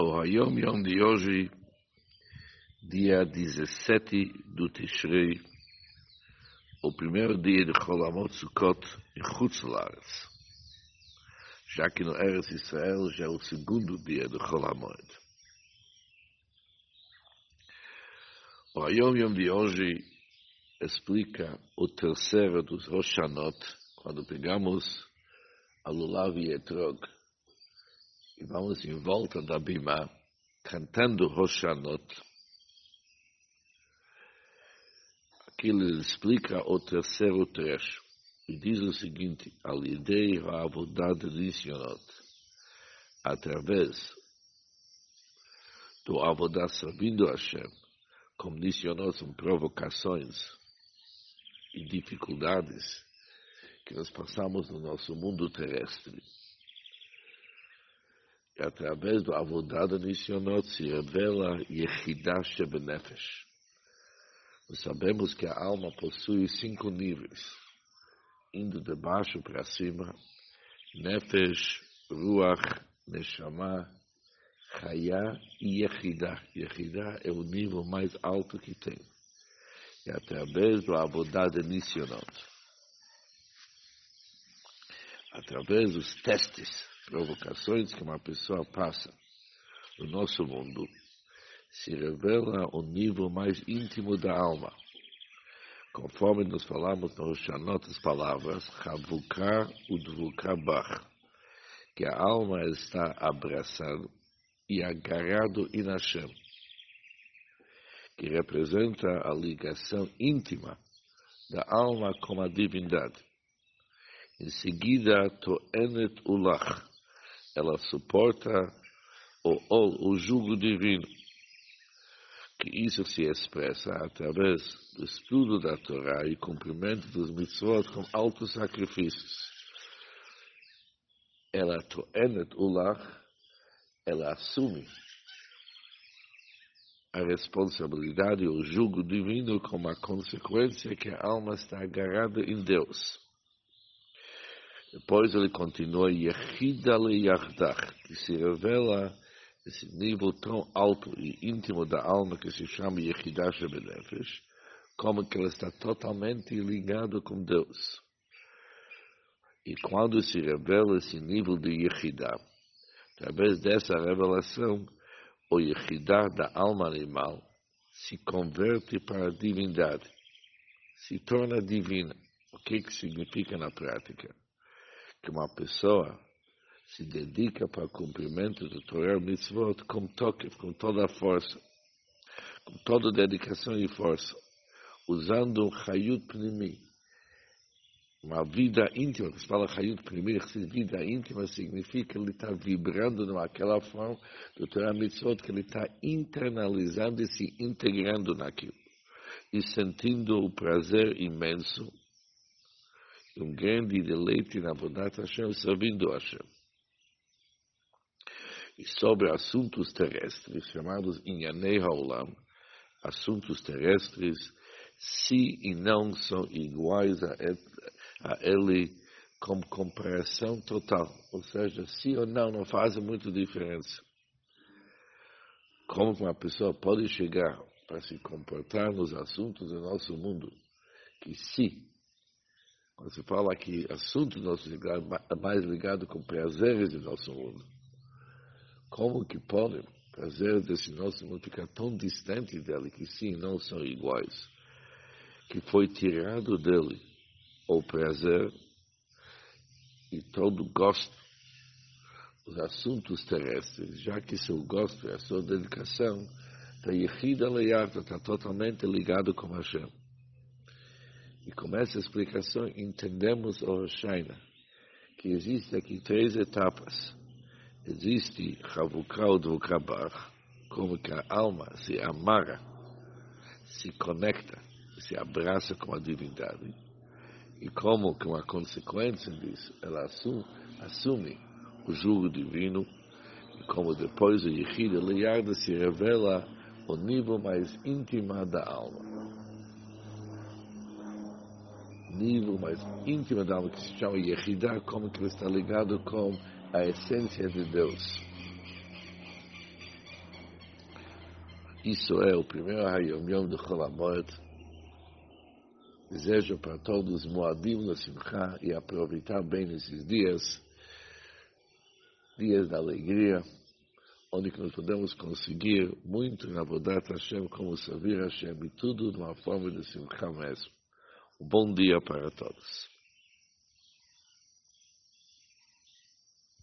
o Hayom Yom de hoje, dia 17 do Tishrei, o primeiro dia de Cholamot Sukkot em Chutzlaretz, já que no Eretz Israel já é o segundo dia do Cholamot. O Hayom Yom de hoje explica o terceiro dos Roshanot, quando pegamos a Lulav e Etrog, e vamos em volta da Bima, cantando Roshanot. Aqui ele explica o terceiro trecho e diz o seguinte: Alidei Avodat Nisionot, através do Avodat servindo a Hashem, como Nisionot são provocações e dificuldades que nós passamos no nosso mundo terrestre através do Avodada Nisionot se revela Yehidah Shebenefesh. Nós sabemos que a alma possui cinco níveis, indo de baixo para cima, Nefesh, Ruach, Neshama, Chaya e Yehidah. Yehidah é o nível mais alto que tem. E através do Avodada Nisionot, através dos testes, provocações que uma pessoa passa no nosso mundo, se revela o nível mais íntimo da alma. Conforme nos falamos no Shanot as palavras, Chavukar Udvukabach, que a alma está abraçada e agarrado em Hashem, que representa a ligação íntima da alma com a divindade. Em seguida, Toenet Ulach, ela suporta o, o, o jugo divino, que isso se expressa através do estudo da Torá e cumprimento dos mitzvot com altos sacrifícios. Ela toenet ulach, ela assume a responsabilidade o jugo divino como a consequência que a alma está agarrada em Deus. Depois ele continua, Yechida le Yardach, que se revela esse nível tão alto e íntimo da alma que se chama Yechidah Shebenefesh, como que ela está totalmente ligada com Deus. E quando se revela esse nível de Yechidah, através dessa revelação, o Yechidah da alma animal se converte para a divindade, se torna divina. O que, que significa na prática? Que uma pessoa se dedica para o cumprimento do Torah Mitzvot com toque, com toda a força, com toda dedicação e força, usando um Hayut Pnimi, uma vida íntima, que se fala Hayut Pnimi, vida íntima significa que ele está vibrando naquela forma do Torah Mitzvot, que ele está internalizando e se integrando naquilo, e sentindo o prazer imenso um grande deleite na bondade Hashem, servindo Hashem. E sobre assuntos terrestres, chamados Inyanei Haolam, assuntos terrestres, se e não são iguais a, a ele com comparação total. Ou seja, se ou não, não fazem muita diferença. Como uma pessoa pode chegar para se comportar nos assuntos do nosso mundo, que se quando se fala que assunto nosso ligado, mais ligado com prazeres do nosso mundo, como que pode prazeres desse nosso mundo ficar tão distante dele que sim, não são iguais? Que foi tirado dele o prazer e todo gosto dos assuntos terrestres, já que seu gosto e a sua dedicação da Yehida Leyarta está totalmente ligado com Hashem. E com essa explicação entendemos o Roshaina, que existe aqui três etapas. Existe Chavukal Dvukabach, como que a alma se amarra, se conecta, se abraça com a divindade. E como que uma consequência disso, ela assume, assume o jugo divino, e como depois o Yehida Liarda se revela o nível mais íntimo da alma nível mais íntimo da alma, que se chama Yehidah, como que ele está ligado com a essência de Deus. isso é o primeiro Hayom Yom do Cholamot. Desejo para todos Moadim no Simcha e aproveitar bem esses dias, dias da alegria, onde nós podemos conseguir muito na Vodat Hashem, como servir Hashem, e tudo de uma forma de Simcha mesmo. Bom dia para todos.